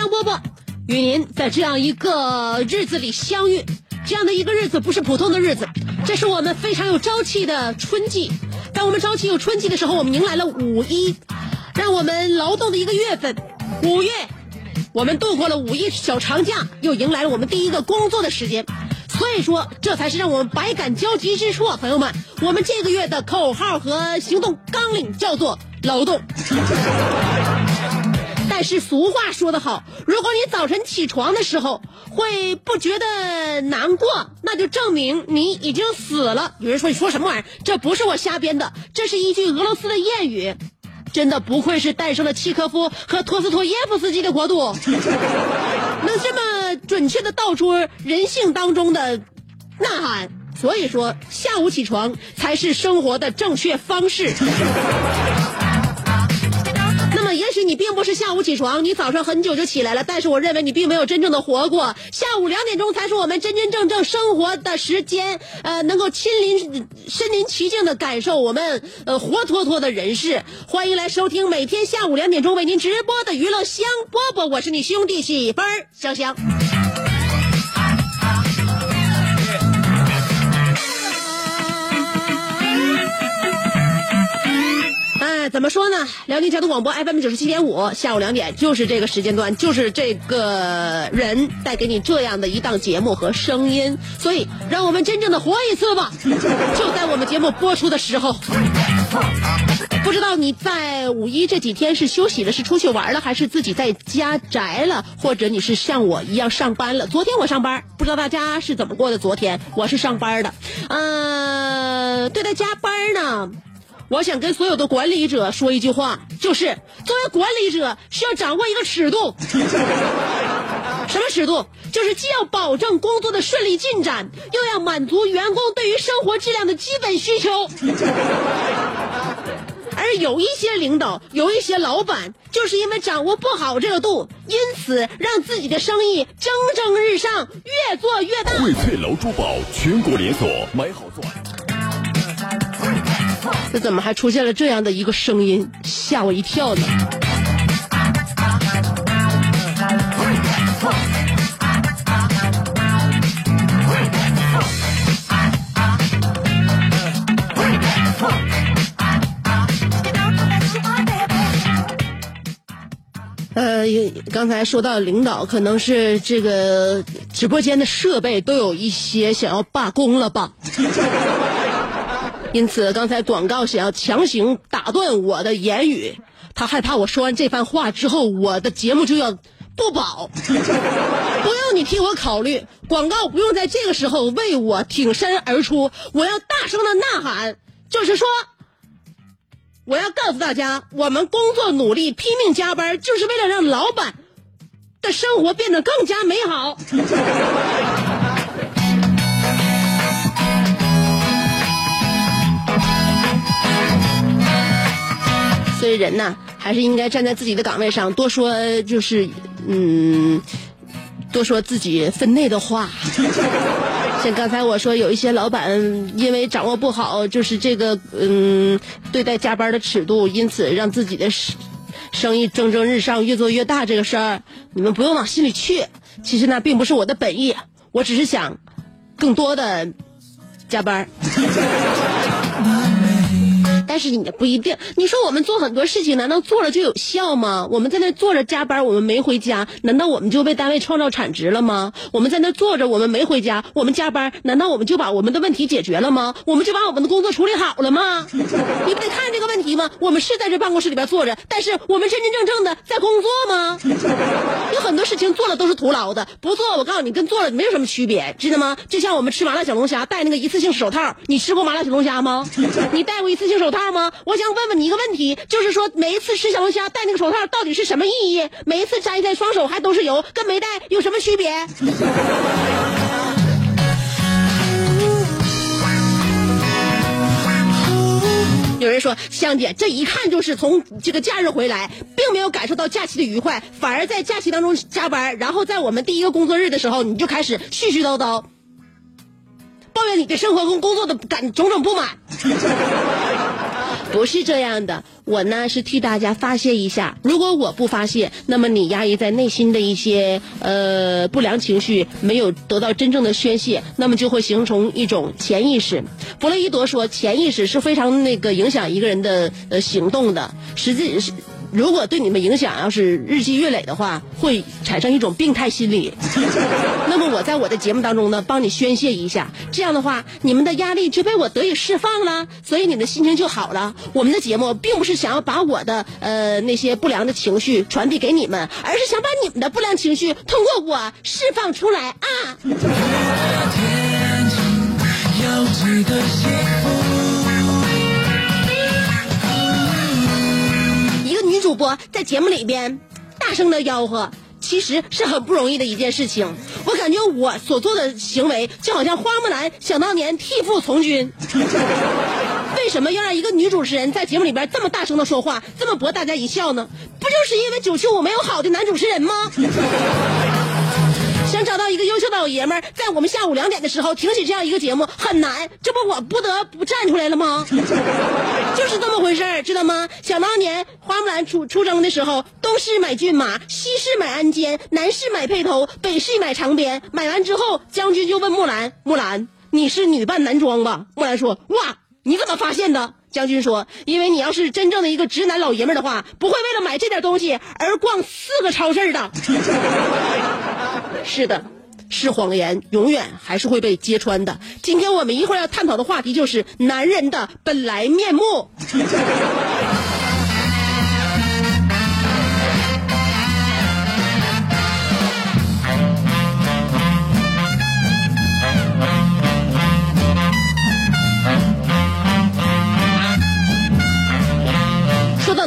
香饽饽与您在这样一个日子里相遇，这样的一个日子不是普通的日子，这是我们非常有朝气的春季。当我们朝气有春季的时候，我们迎来了五一，让我们劳动的一个月份。五月，我们度过了五一小长假，又迎来了我们第一个工作的时间。所以说，这才是让我们百感交集之处啊，朋友们。我们这个月的口号和行动纲领叫做劳动。但是俗话说得好，如果你早晨起床的时候会不觉得难过，那就证明你已经死了。有人说你说什么玩意儿？这不是我瞎编的，这是一句俄罗斯的谚语。真的不愧是诞生了契科夫和托斯托耶夫斯基的国度，能这么准确的道出人性当中的呐喊。所以说，下午起床才是生活的正确方式。也许你并不是下午起床，你早上很久就起来了，但是我认为你并没有真正的活过。下午两点钟才是我们真真正正生活的时间，呃，能够亲临身临其境的感受我们呃活脱脱的人世。欢迎来收听每天下午两点钟为您直播的娱乐香饽饽，我是你兄弟媳妇儿香香。怎么说呢？辽宁交通广播 FM 九十七点五，下午两点就是这个时间段，就是这个人带给你这样的一档节目和声音，所以让我们真正的活一次吧！就在我们节目播出的时候，不知道你在五一这几天是休息了，是出去玩了，还是自己在家宅了，或者你是像我一样上班了？昨天我上班，不知道大家是怎么过的？昨天我是上班的，呃，对待加班呢。我想跟所有的管理者说一句话，就是作为管理者需要掌握一个尺度。什么尺度？就是既要保证工作的顺利进展，又要满足员工对于生活质量的基本需求。而有一些领导，有一些老板，就是因为掌握不好这个度，因此让自己的生意蒸蒸日上，越做越大。荟萃楼珠宝全国连锁，买好钻。这怎么还出现了这样的一个声音，吓我一跳呢？呃，刚才说到领导，可能是这个直播间的设备都有一些想要罢工了吧？因此，刚才广告想要强行打断我的言语，他害怕我说完这番话之后，我的节目就要不保。不用你替我考虑，广告不用在这个时候为我挺身而出，我要大声的呐喊，就是说，我要告诉大家，我们工作努力、拼命加班，就是为了让老板的生活变得更加美好。所以人呐，还是应该站在自己的岗位上，多说就是嗯，多说自己分内的话。像刚才我说，有一些老板因为掌握不好，就是这个嗯对待加班的尺度，因此让自己的生生意蒸蒸日上，越做越大这个事儿，你们不用往心里去。其实那并不是我的本意，我只是想更多的加班。但是。也不一定。你说我们做很多事情，难道做了就有效吗？我们在那坐着加班，我们没回家，难道我们就为单位创造产值了吗？我们在那坐着，我们没回家，我们加班，难道我们就把我们的问题解决了吗？我们就把我们的工作处理好了吗？你不得看这个问题吗？我们是在这办公室里边坐着，但是我们真真正正的在工作吗？有很多事情做了都是徒劳的，不做我告诉你，跟做了没有什么区别，知道吗？就像我们吃麻辣小龙虾戴那个一次性手套，你吃过麻辣小龙虾吗？你戴过一次性手套吗？我想问问你一个问题，就是说每一次吃小龙虾戴那个手套到底是什么意义？每一次摘下来双手还都是油，跟没戴有什么区别？有人说，香姐这一看就是从这个假日回来，并没有感受到假期的愉快，反而在假期当中加班，然后在我们第一个工作日的时候，你就开始絮絮叨叨，抱怨你对生活跟工作的感种种不满。不是这样的，我呢是替大家发泄一下。如果我不发泄，那么你压抑在内心的一些呃不良情绪没有得到真正的宣泄，那么就会形成一种潜意识。弗洛伊德说，潜意识是非常那个影响一个人的呃行动的。实际是。如果对你们影响要是日积月累的话，会产生一种病态心理。那么我在我的节目当中呢，帮你宣泄一下，这样的话，你们的压力就被我得以释放了，所以你的心情就好了。我们的节目并不是想要把我的呃那些不良的情绪传递给你们，而是想把你们的不良情绪通过我释放出来啊。一个女主播在节目里边大声的吆喝，其实是很不容易的一件事情。我感觉我所做的行为就好像花木兰想当年替父从军。为什么要让一个女主持人在节目里边这么大声的说话，这么博大家一笑呢？不就是因为九七五没有好的男主持人吗？想找到一个优秀的老爷们，在我们下午两点的时候挺起这样一个节目很难，这不我不得不站出来了吗？就是这么回事儿，知道吗？想当年花木兰出出征的时候，东市买骏马，西市买鞍鞯，南市买辔头，北市买长鞭。买完之后，将军就问木兰：“木兰，你是女扮男装吧？”木兰说：“哇，你怎么发现的？”将军说：“因为你要是真正的一个直男老爷们的话，不会为了买这点东西而逛四个超市的。”是的，是谎言，永远还是会被揭穿的。今天我们一会儿要探讨的话题就是男人的本来面目。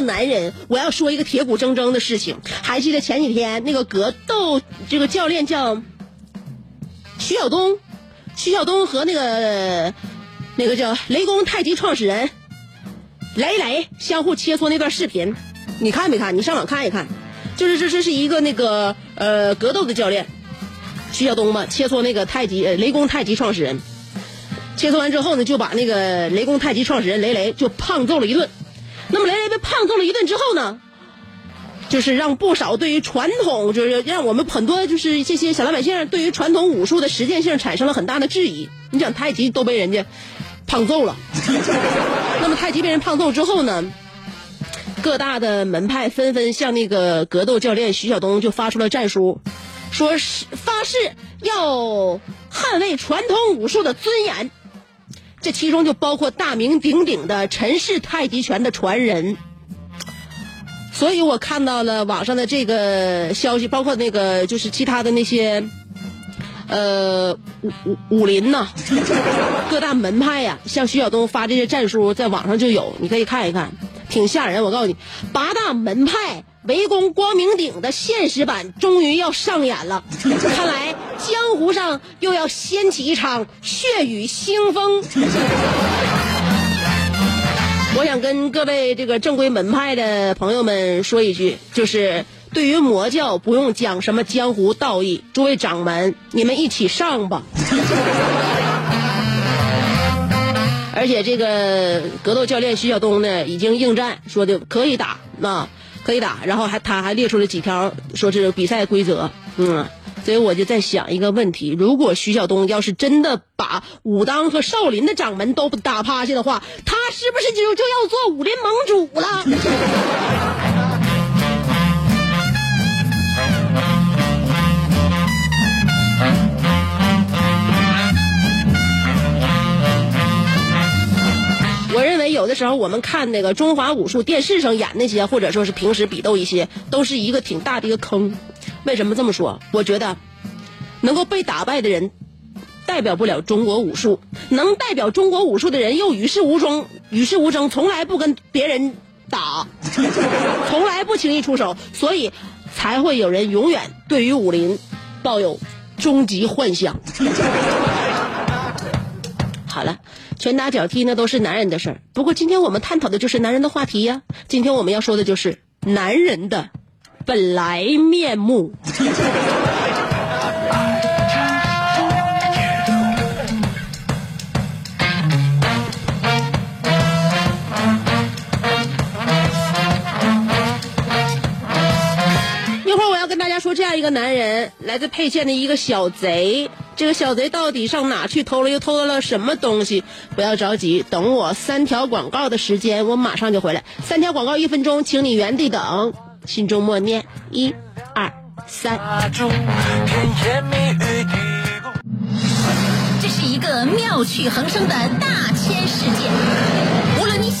男人，我要说一个铁骨铮铮的事情。还记得前几天那个格斗这个教练叫徐晓东，徐晓东和那个那个叫雷公太极创始人雷雷相互切磋那段视频，你看没看？你上网看一看。就是这这是一个那个呃格斗的教练徐晓东嘛，切磋那个太极雷公太极创始人，切磋完之后呢，就把那个雷公太极创始人雷雷就胖揍了一顿。那么雷雷被胖揍了一顿之后呢，就是让不少对于传统，就是让我们很多就是这些小老百姓对于传统武术的实践性产生了很大的质疑。你讲太极都被人家胖揍了，那么太极被人胖揍之后呢，各大的门派纷纷向那个格斗教练徐晓东就发出了战书，说是发誓要捍卫传统武术的尊严。这其中就包括大名鼎鼎的陈氏太极拳的传人，所以我看到了网上的这个消息，包括那个就是其他的那些，呃武武武林呐，各大门派呀，像徐晓东发这些战书，在网上就有，你可以看一看，挺吓人。我告诉你，八大门派围攻光明顶的现实版终于要上演了，看来江湖上又要掀起一场血雨腥风。我想跟各位这个正规门派的朋友们说一句，就是对于魔教不用讲什么江湖道义，诸位掌门，你们一起上吧。而且这个格斗教练徐晓东呢，已经应战，说的可以打，那可以打，然后还他还列出了几条，说是比赛规则，嗯，所以我就在想一个问题：如果徐晓东要是真的把武当和少林的掌门都打趴下的话，他是不是就就要做武林盟主了？我认为有的时候我们看那个中华武术电视上演那些，或者说是平时比斗一些，都是一个挺大的一个坑。为什么这么说？我觉得能够被打败的人，代表不了中国武术；能代表中国武术的人，又与世无争，与世无争，从来不跟别人打，从来不轻易出手，所以才会有人永远对于武林抱有终极幻想。好了，拳打脚踢那都是男人的事儿。不过今天我们探讨的就是男人的话题呀。今天我们要说的就是男人的本来面目。一会儿我要跟大家说，这样一个男人来自沛县的一个小贼，这个小贼到底上哪去偷了，又偷了什么东西？不要着急，等我三条广告的时间，我马上就回来。三条广告一分钟，请你原地等，心中默念一、二、三。这是一个妙趣横生的大千世界。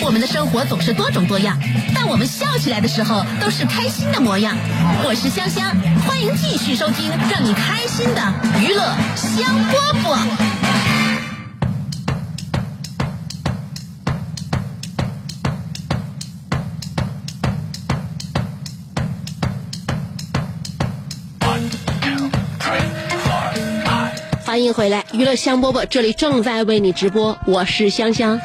我们的生活总是多种多样，但我们笑起来的时候都是开心的模样。我是香香，欢迎继续收听让你开心的娱乐香饽饽。欢迎回来，娱乐香饽饽，这里正在为你直播，我是香香。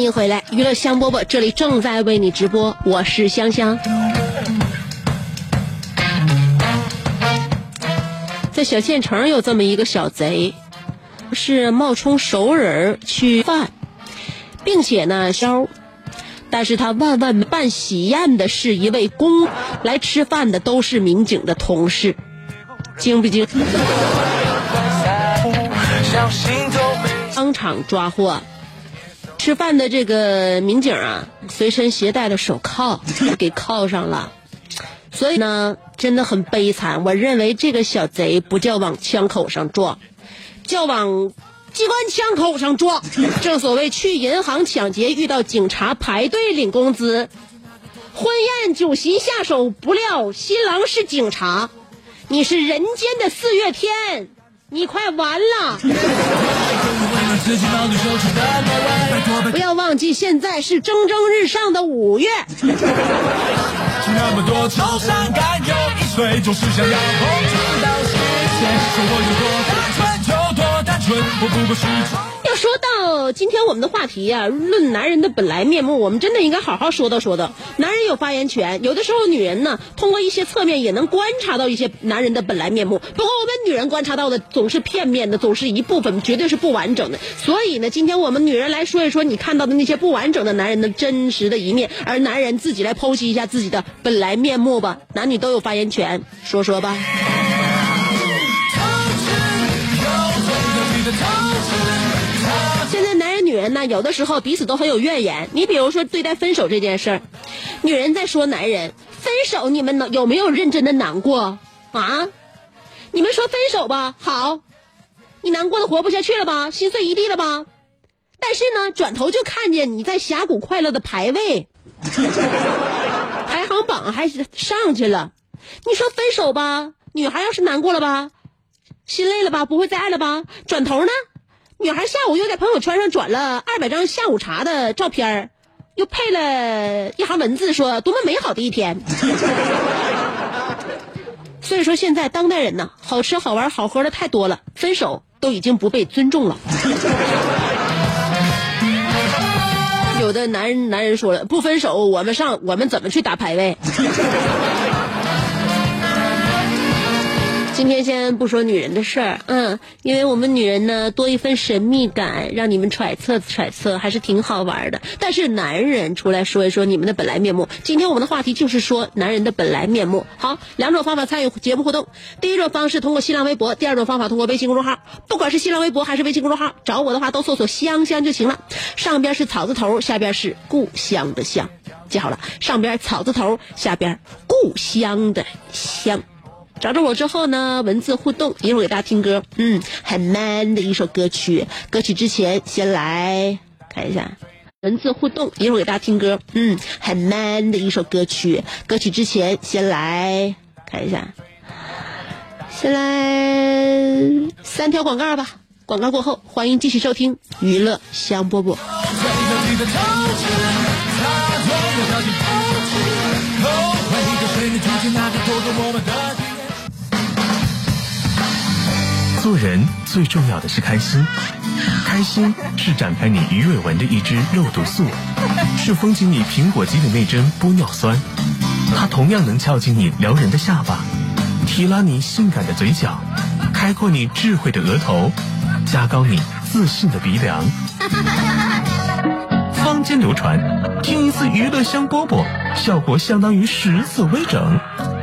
欢迎回来，娱乐香饽饽，这里正在为你直播，我是香香。在小县城有这么一个小贼，是冒充熟人去饭，并且呢销，但是他万万办喜宴的是一位公，来吃饭的都是民警的同事，精不精？当场抓获。吃饭的这个民警啊，随身携带的手铐 给铐上了，所以呢，真的很悲惨。我认为这个小贼不叫往枪口上撞，叫往机关枪口上撞。正所谓去银行抢劫遇到警察排队领工资，婚宴酒席下手不料新郎是警察，你是人间的四月天，你快完了。不要忘记，现在是蒸蒸日上的五月。那么多愁善感，有一岁总是想要控制到时间。生活有多单纯单纯，我不过是要说到今天我们的话题呀、论男人的本来面目，我们真的应该好好说道说道。男人有发言权，有的时候女人呢，通过一些侧面也能观察到一些男人的本来面目。不过我们女人观察到的总是片面的，总是一部分，绝对是不完整的。所以呢，今天我们女人来说一说你看到的那些不完整的男人的真实的一面，而男人自己来剖析一下自己的本来面目吧。男女都有发言权，说说吧。人女人呢，有的时候彼此都很有怨言。你比如说对待分手这件事儿，女人在说男人分手，你们能有没有认真的难过啊？你们说分手吧，好，你难过的活不下去了吧，心碎一地了吧？但是呢，转头就看见你在峡谷快乐的排位，排行榜还是上去了。你说分手吧，女孩要是难过了吧，心累了吧，不会再爱了吧？转头呢，女孩下午又在朋友圈上转了二百张下午茶的照片又配了一行文字说多么美好的一天。所以说现在当代人呢，好吃好玩好喝的太多了，分手都已经不被尊重了。有的男人男人说了，不分手我们上我们怎么去打排位？今天先不说女人的事儿，嗯，因为我们女人呢多一份神秘感，让你们揣测揣测，还是挺好玩的。但是男人出来说一说你们的本来面目。今天我们的话题就是说男人的本来面目。好，两种方法参与节目互动。第一种方式通过新浪微博，第二种方法通过微信公众号。不管是新浪微博还是微信公众号，找我的话都搜索“香香”就行了。上边是草字头，下边是故乡的乡，记好了，上边草字头，下边故乡的乡。找着我之后呢，文字互动，一会儿给大家听歌，嗯，很 man 的一首歌曲。歌曲之前先来看一下文字互动，一会儿给大家听歌，嗯，很 man 的一首歌曲。歌曲之前先来看一下，先来三条广告吧。广告过后，欢迎继续收听娱乐香饽饽。做人最重要的是开心，开心是展开你鱼尾纹的一支肉毒素，是封紧你苹果肌的那针玻尿酸，它同样能翘起你撩人的下巴，提拉你性感的嘴角，开阔你智慧的额头，加高你自信的鼻梁。坊间流传，听一次娱乐香饽饽，效果相当于十次微整，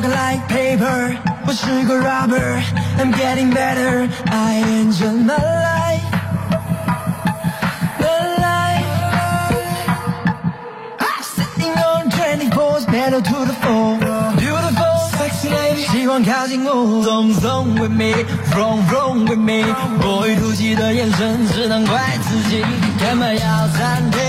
Like coke, I like paper. 我是个 rapper, I'm getting better. I enjoy my life. My life. Sitting on 24, pedal to the floor. Beautiful, sexy lady. 喜欢靠近我，Zone zone with me, roam roam with me. Boy 妒忌的眼神只能怪自己，干嘛要暂停？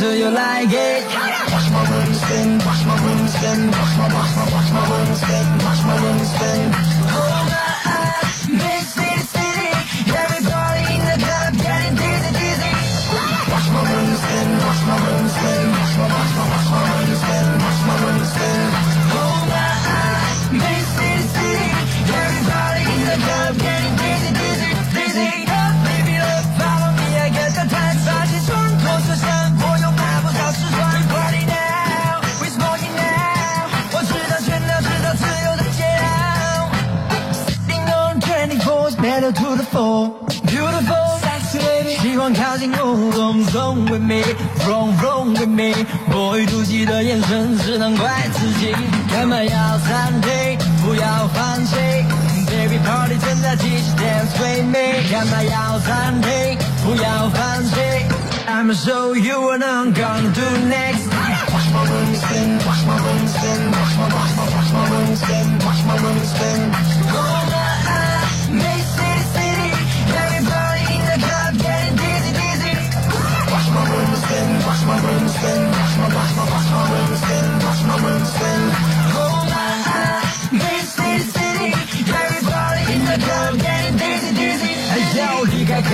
Superman，Do you like it？Watch my room spin, watch my room spin, watch my watch my watch my room spin, watch my room spin. Zone with me, roam roam with me。Boy 妒忌的眼神只能怪自己，干嘛要暂停？不要放弃。Baby party 正在继续，Dance with me，干嘛要暂停？不要放弃。I'm so you what I'm gonna do next. Watch my room spin, watch my room spin, watch my watch my watch my room spin, watch my room spin.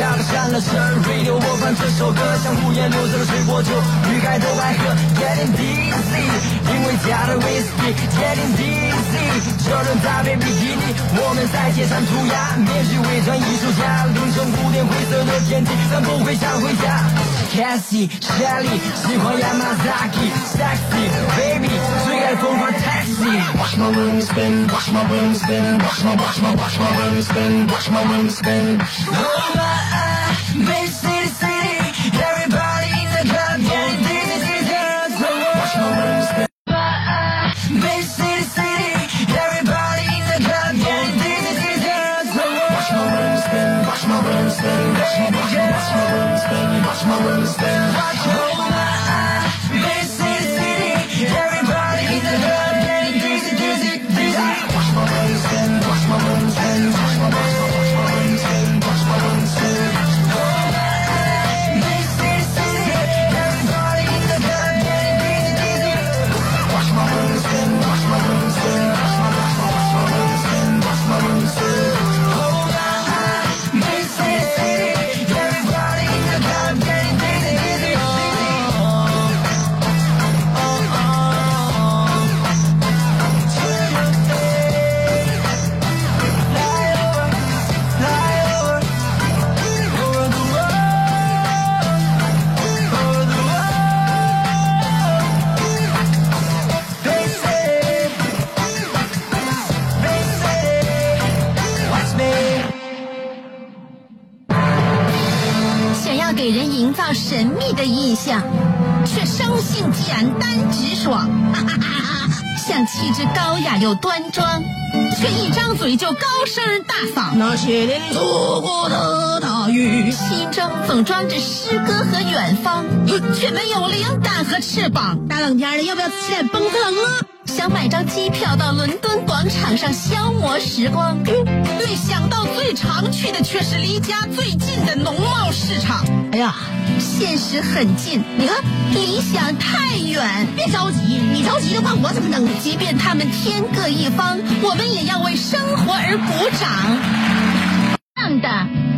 要离开卡拉山了声 radio 播放这首歌，像无言流着的水果酒，女孩都爱喝，getting dizzy，因为加了 Whiskey。Getting dizzy，这人搭配比基尼，我们在街上涂鸦，面具伪装艺术家，凌晨五点灰色的天气，但不会想回家。Cassie、Shelly 喜欢 Yamazaki，sexy baby 最爱疯狂 taxi。Watch my room spin, watch my room spin, watch my watch my watch my room spin, watch my room spin. Oh my, big city city, 雅又端庄，却一张嘴就高声大嗓。那些年错过的大雨，心中总装着诗歌和远方，却没有灵感和翅膀。大冷天的，要不要起来蹦个冷啊？想买张机票到伦敦广场上消磨时光，没想到最常去的却是离家最近的农贸市场。哎呀，现实很近，你看理想太远。别着急，你着急的话，我怎么能？即便他们天各一方，我们也要为生活而鼓掌。这样的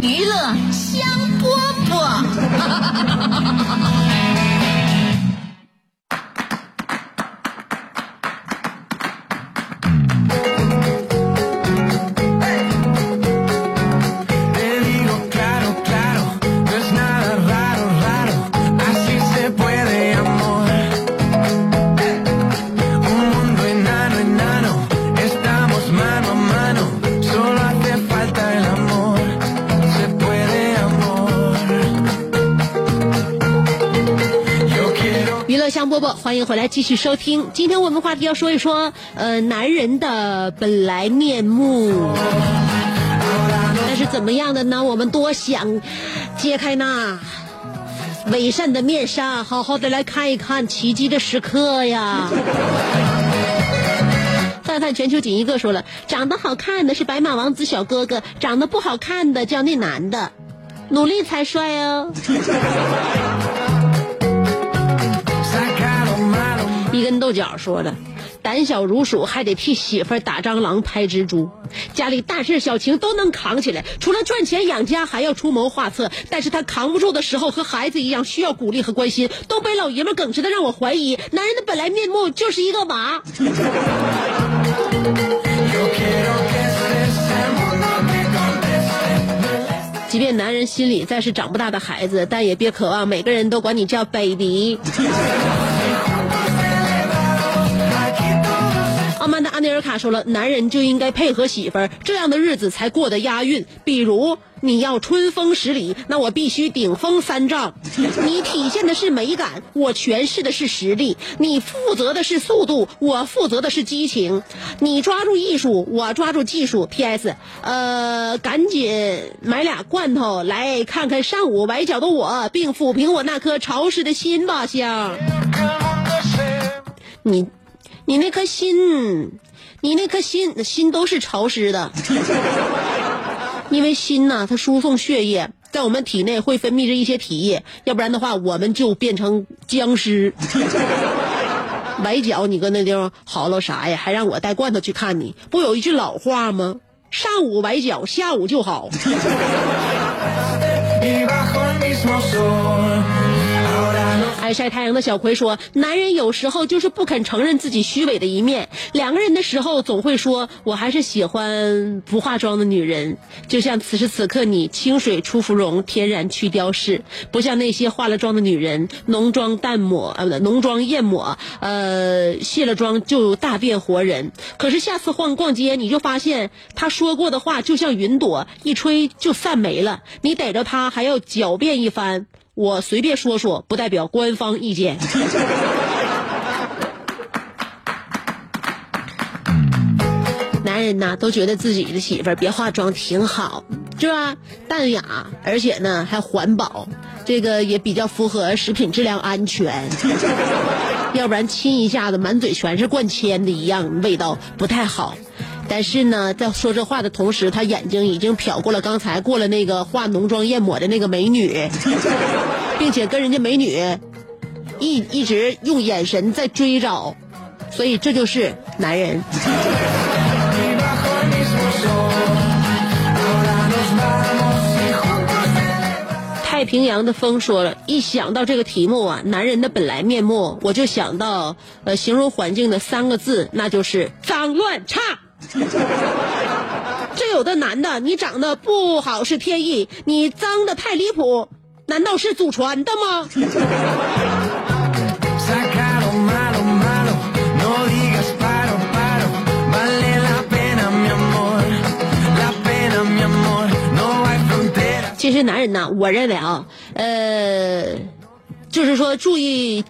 娱乐香饽饽。欢迎回来继续收听。今天我们话题要说一说，呃，男人的本来面目。那是怎么样的呢？我们多想揭开那伪善的面纱，好好的来看一看奇迹的时刻呀。范范全球仅一个说了，长得好看的是白马王子小哥哥，长得不好看的叫那男的，努力才帅哦。一根豆角说了，胆小如鼠还得替媳妇打蟑螂、拍蜘蛛，家里大事小情都能扛起来，除了赚钱养家，还要出谋划策。但是他扛不住的时候，和孩子一样需要鼓励和关心，都被老爷们耿直的让我怀疑，男人的本来面目就是一个娃。即便男人心里再是长不大的孩子，但也别渴望每个人都管你叫 baby。安尼尔卡说了，男人就应该配合媳妇儿，这样的日子才过得押韵。比如你要春风十里，那我必须顶风三丈。你体现的是美感，我诠释的是实力。你负责的是速度，我负责的是激情。你抓住艺术，我抓住技术。P.S. 呃，赶紧买俩罐头来看看上午崴脚的我，并抚平我那颗潮湿的心吧，香。你。你那颗心，你那颗心，心都是潮湿的，因为心呐、它输送血液，在我们体内会分泌着一些体液，要不然的话，我们就变成僵尸。崴脚，你搁那地方嚎唠啥呀？还让我带罐头去看你？不有一句老话吗？上午崴脚，下午就好。爱晒太阳的小葵说：“男人有时候就是不肯承认自己虚伪的一面。两个人的时候，总会说我还是喜欢不化妆的女人。就像此时此刻你，清水出芙蓉，天然去雕饰，不像那些化了妆的女人，浓妆淡抹，呃，浓妆艳抹，呃，卸了妆就大变活人。可是下次逛逛街，你就发现他说过的话就像云朵，一吹就散没了。你逮着他还要狡辩一番。”我随便说说，不代表官方意见。男人呐都觉得自己的媳妇儿别化妆挺好，是吧？淡雅，而且呢还环保，这个也比较符合食品质量安全。要不然亲一下子满嘴全是灌铅的一样，味道不太好。但是呢，在说这话的同时，他眼睛已经瞟过了刚才过了那个化浓妆艳抹的那个美女，并且跟人家美女一一直用眼神在追找，所以这就是男人。太平洋的风说了，一想到这个题目啊，男人的本来面目，我就想到呃形容环境的三个字，那就是脏乱差。这有的男的你长得不好是天意你脏的太离谱难道是祖传的吗？其实男人呐我认为啊呃就是说注意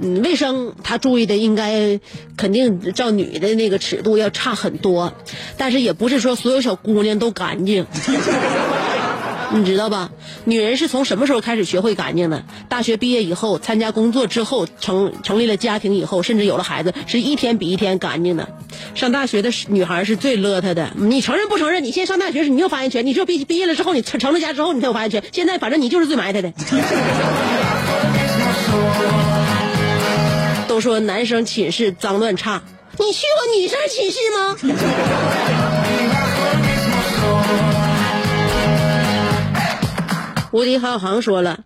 嗯，卫生他注意的应该肯定照女的那个尺度要差很多，但是也不是说所有小姑娘都干净，你知道吧？女人是从什么时候开始学会干净的？大学毕业以后，参加工作之后，成成立了家庭以后，甚至有了孩子，是一天比一天干净的。上大学的女孩是最邋遢的，你承认不承认？你现在上大学时你有发言权，你只有毕毕业了之后，你成成了家之后，你才有发言权。现在反正你就是最埋汰的。都说男生寝室脏乱差，你去过女生寝室吗？无敌浩航说了，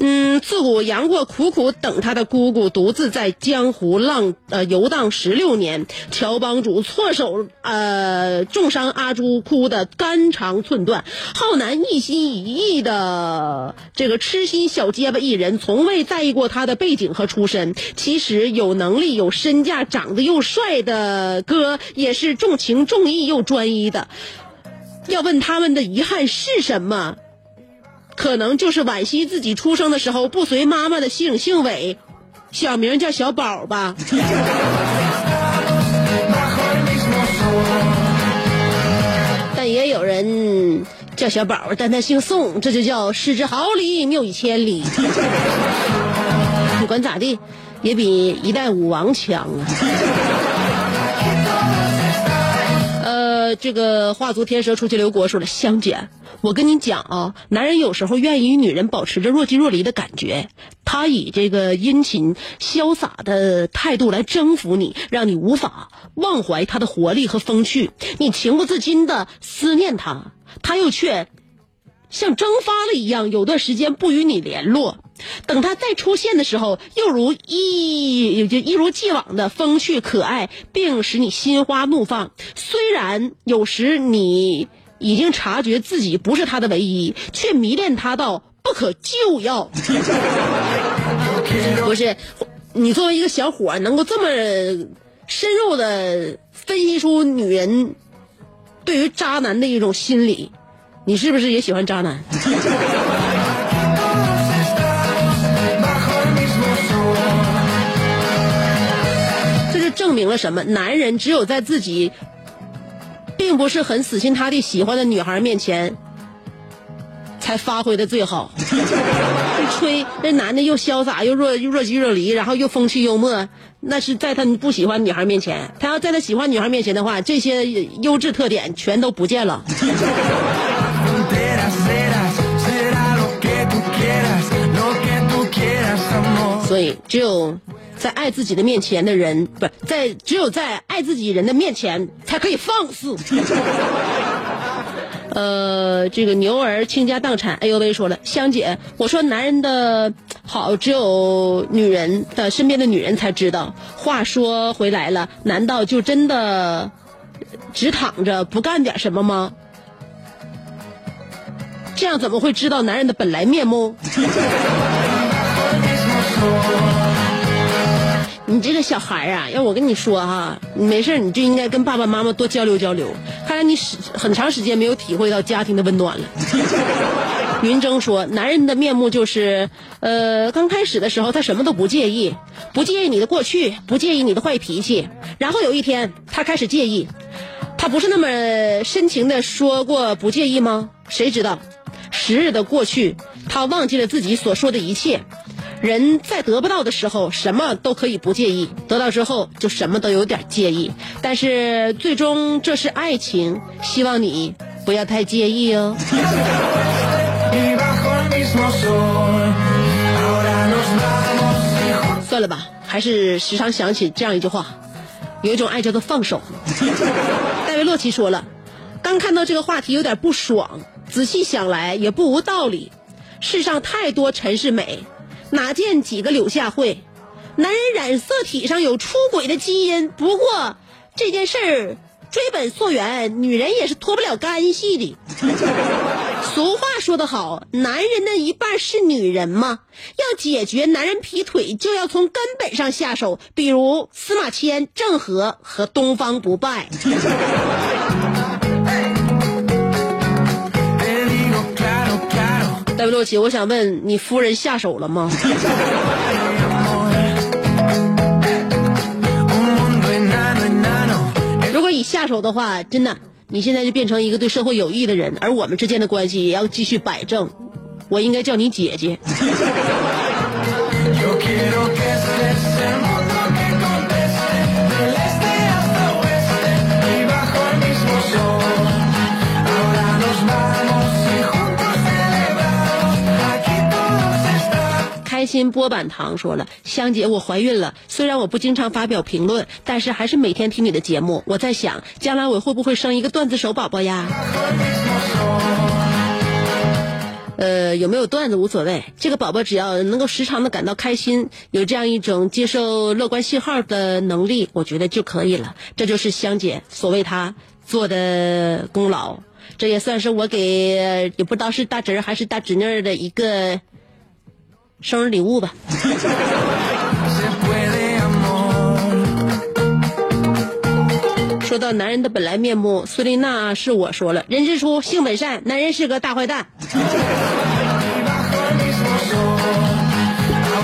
嗯，自古杨过苦苦等他的姑姑独自在江湖浪呃游荡十六年，乔帮主错手呃重伤阿朱，哭得肝肠寸断。浩南一心一意的这个痴心小结巴艺人，从未在意过他的背景和出身。其实有能力、有身价、长得又帅的哥，也是重情重义又专一的。要问他们的遗憾是什么？可能就是惋惜自己出生的时候不随妈妈的姓姓韦，小名叫小宝吧。但也有人叫小宝，但他姓宋，这就叫失之毫厘，谬以千里。不管咋地，也比一代武王强啊。这个画足天蛇出去留国说了，香姐，我跟你讲啊，男人有时候愿意与女人保持着若即若离的感觉，他以这个殷勤潇洒的态度来征服你，让你无法忘怀他的活力和风趣，你情不自禁的思念他，他又却像蒸发了一样，有段时间不与你联络。等他再出现的时候，又如一就一如既往的风趣可爱，并使你心花怒放。虽然有时你已经察觉自己不是他的唯一，却迷恋他到不可救药。不是，你作为一个小伙，能够这么深入的分析出女人对于渣男的一种心理，你是不是也喜欢渣男？明了什么？男人只有在自己并不是很死心塌地喜欢的女孩面前，才发挥的最好。一吹，那男的又潇洒又若若即若离，然后又风趣幽默，那是在他不喜欢女孩面前。他要在他喜欢女孩面前的话，这些优质特点全都不见了。所以，只有在爱自己的面前的人，不是在只有在爱自己人的面前才可以放肆。呃，这个牛儿倾家荡产，哎呦喂，说了，香姐，我说男人的好只有女人的身边的女人才知道。话说回来了，难道就真的只躺着不干点什么吗？这样怎么会知道男人的本来面目？你这个小孩啊，要我跟你说哈、你没事你就应该跟爸爸妈妈多交流交流。看来你时很长时间没有体会到家庭的温暖了。云峥说，男人的面目就是，呃，刚开始的时候他什么都不介意，不介意你的过去，不介意你的坏脾气，然后有一天他开始介意，他不是那么深情的说过不介意吗？谁知道，时日的过去，他忘记了自己所说的一切。人在得不到的时候，什么都可以不介意；得到之后，就什么都有点介意。但是最终这是爱情，希望你不要太介意哦。算了吧，还是时常想起这样一句话，有一种爱叫做放手。戴维洛奇说了，刚看到这个话题有点不爽，仔细想来也不无道理。世上太多陈世美，哪见几个柳下惠？男人染色体上有出轨的基因，不过这件事儿追本溯源，女人也是脱不了干系的。俗话说得好，男人的一半是女人嘛。要解决男人劈腿，就要从根本上下手，比如司马迁、郑和和东方不败。戴维洛奇，我想问你夫人下手了吗. 如果你下手的话，真的，你现在就变成一个对社会有益的人，而我们之间的关系也要继续摆正。我应该叫你姐姐。心波板糖说了，香姐，我怀孕了。虽然我不经常发表评论，但是还是每天听你的节目。我在想，将来我会不会生一个段子手宝宝呀？呃，有没有段子无所谓，这个宝宝只要能够时常的感到开心，有这样一种接受乐观信号的能力，我觉得就可以了。这就是香姐所为她做的功劳，这也算是我给也不知道是大侄儿还是大侄女儿的一个生日礼物吧。说到男人的本来面目，孙丽娜是我说了，人之初性本善，男人是个大坏蛋。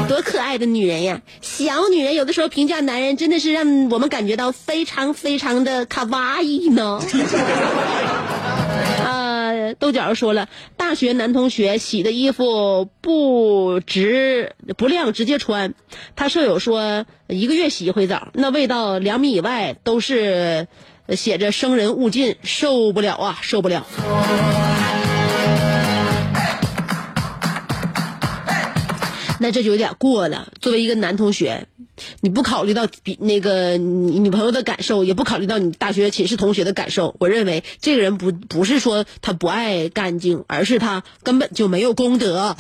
多可爱的女人呀！小女人有的时候评价男人，真的是让我们感觉到非常非常的卡哇伊呢。呃，豆角说了，大学男同学洗的衣服不直不晾直接穿，他舍友说一个月洗一回澡，那味道两米以外都是写着“生人勿近”，受不了啊，受不了。那这就有点过了。作为一个男同学，你不考虑到比那个你女朋友的感受，也不考虑到你大学寝室同学的感受，我认为这个人不不是说他不爱干净，而是他根本就没有功德。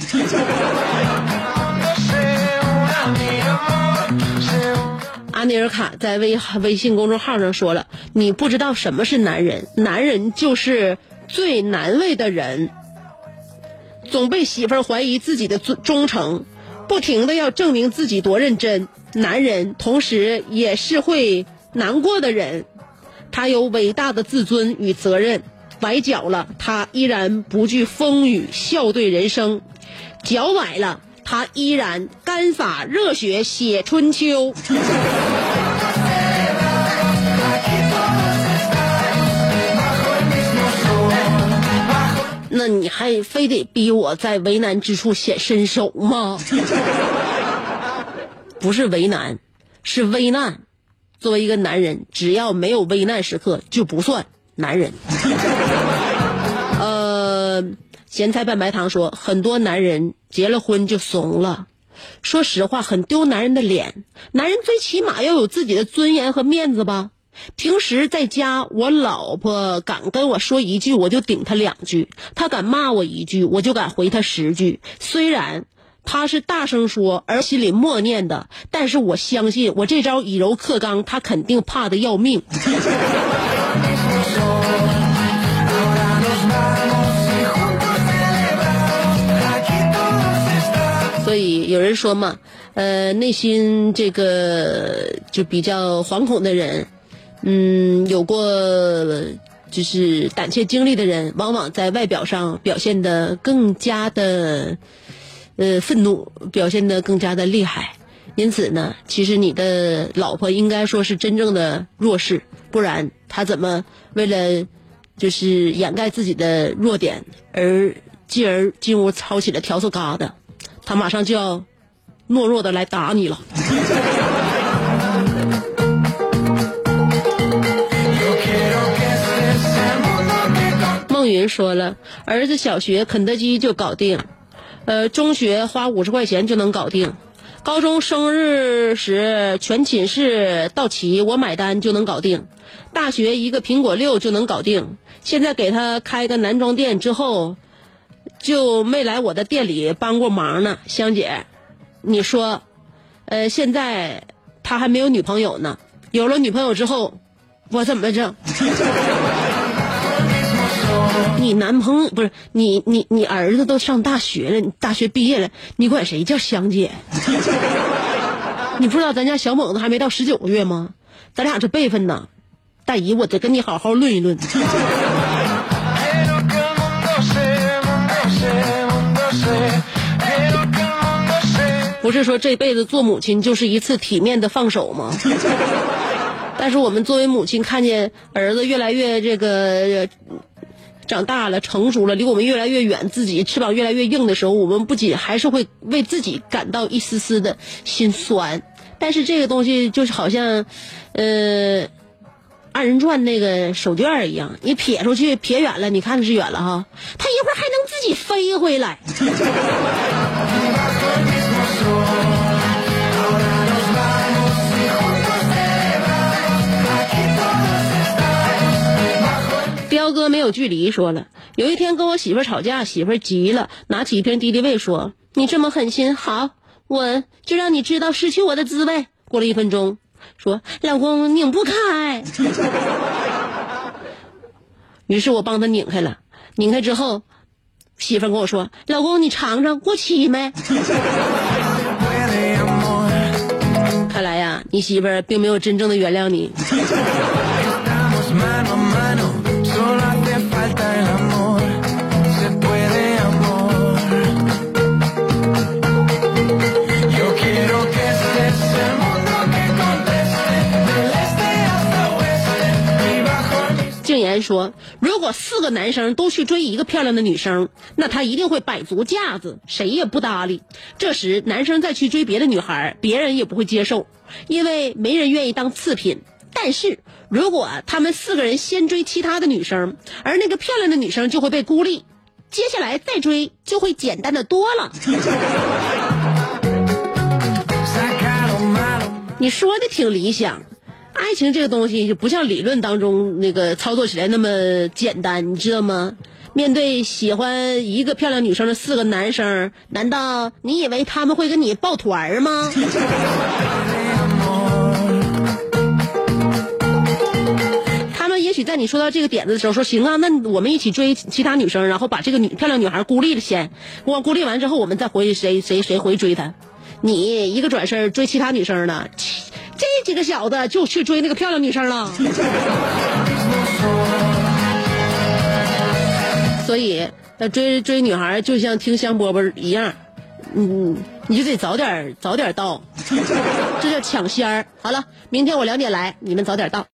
阿尼尔卡在微微信公众号上说了：“你不知道什么是男人，男人就是最难为的人。总被媳妇儿怀疑自己的忠忠诚，不停的要证明自己多认真。男人同时也是会难过的人，他有伟大的自尊与责任。崴脚了，他依然不惧风雨，笑对人生；脚崴了，他依然干洒热血写春秋。那你还非得逼我在为难之处显身手吗？不是为难，是危难。作为一个男人，只要没有危难时刻，就不算男人。呃，咸菜拌白糖说，很多男人结了婚就怂了。说实话，很丢男人的脸。男人最起码要有自己的尊严和面子吧。平时在家，我老婆敢跟我说一句，我就顶她两句；她敢骂我一句，我就敢回她十句。虽然她是大声说，而心里默念的，但是我相信，我这招以柔克刚，她肯定怕的要命。所以有人说嘛，呃，内心这个就比较惶恐的人，嗯，有过就是胆怯经历的人，往往在外表上表现的更加的，呃，愤怒，表现的更加的厉害。因此呢，其实你的老婆应该说是真正的弱势，不然她怎么为了就是掩盖自己的弱点，而继而进屋抄起了笤帚疙瘩，她马上就要懦弱的来打你了。说了，儿子小学肯德基就搞定，呃，中学花五十块钱就能搞定，高中生日时全寝室到齐我买单就能搞定，大学一个苹果六就能搞定。现在给他开个男装店之后，就没来我的店里帮过忙呢。香姐，你说，呃，现在他还没有女朋友呢，有了女朋友之后，我怎么整？你男朋友不是你你你儿子都上大学了，大学毕业了，你管谁叫香姐？你不知道咱家小猛子还没到十九个月吗？咱俩这辈分呐，大姨，我得跟你好好论一论。不是说这辈子做母亲就是一次体面的放手吗？但是我们作为母亲，看见儿子越来越这个长大了、成熟了，离我们越来越远，自己翅膀越来越硬的时候，我们不仅还是会为自己感到一丝丝的心酸。但是这个东西就是好像，呃，二人转那个手绢一样，你撇出去撇远了，你看的是远了哈，它一会儿还能自己飞回来。哥没有距离说了，有一天跟我媳妇吵架，媳妇急了，拿起一瓶敌敌畏说：“你这么狠心，好，我就让你知道失去我的滋味。”过了一分钟，说：“老公拧不开。”于是我帮他拧开了，拧开之后，媳妇跟我说：“老公，你尝尝过期没？” 看来呀，你媳妇并没有真正的原谅你。说：“如果四个男生都去追一个漂亮的女生，那他一定会摆足架子，谁也不搭理。这时男生再去追别的女孩，别人也不会接受，因为没人愿意当次品。但是如果他们四个人先追其他的女生，而那个漂亮的女生就会被孤立，接下来再追就会简单的多了。”你说的挺理想。爱情这个东西就不像理论当中那个操作起来那么简单，你知道吗？面对喜欢一个漂亮女生的四个男生，难道你以为他们会跟你抱团儿吗？他们也许在你说到这个点子的时候说行啊，那我们一起追其他女生，然后把这个女漂亮女孩孤立了先，我孤立完之后，我们再回谁谁谁回追她。你一个转身追其他女生呢？这几个小子就去追那个漂亮女生了，所以那追追女孩就像听香饽饽一样，嗯，你就得早点早点到，这叫抢先儿。好了，明天我两点来，你们早点到。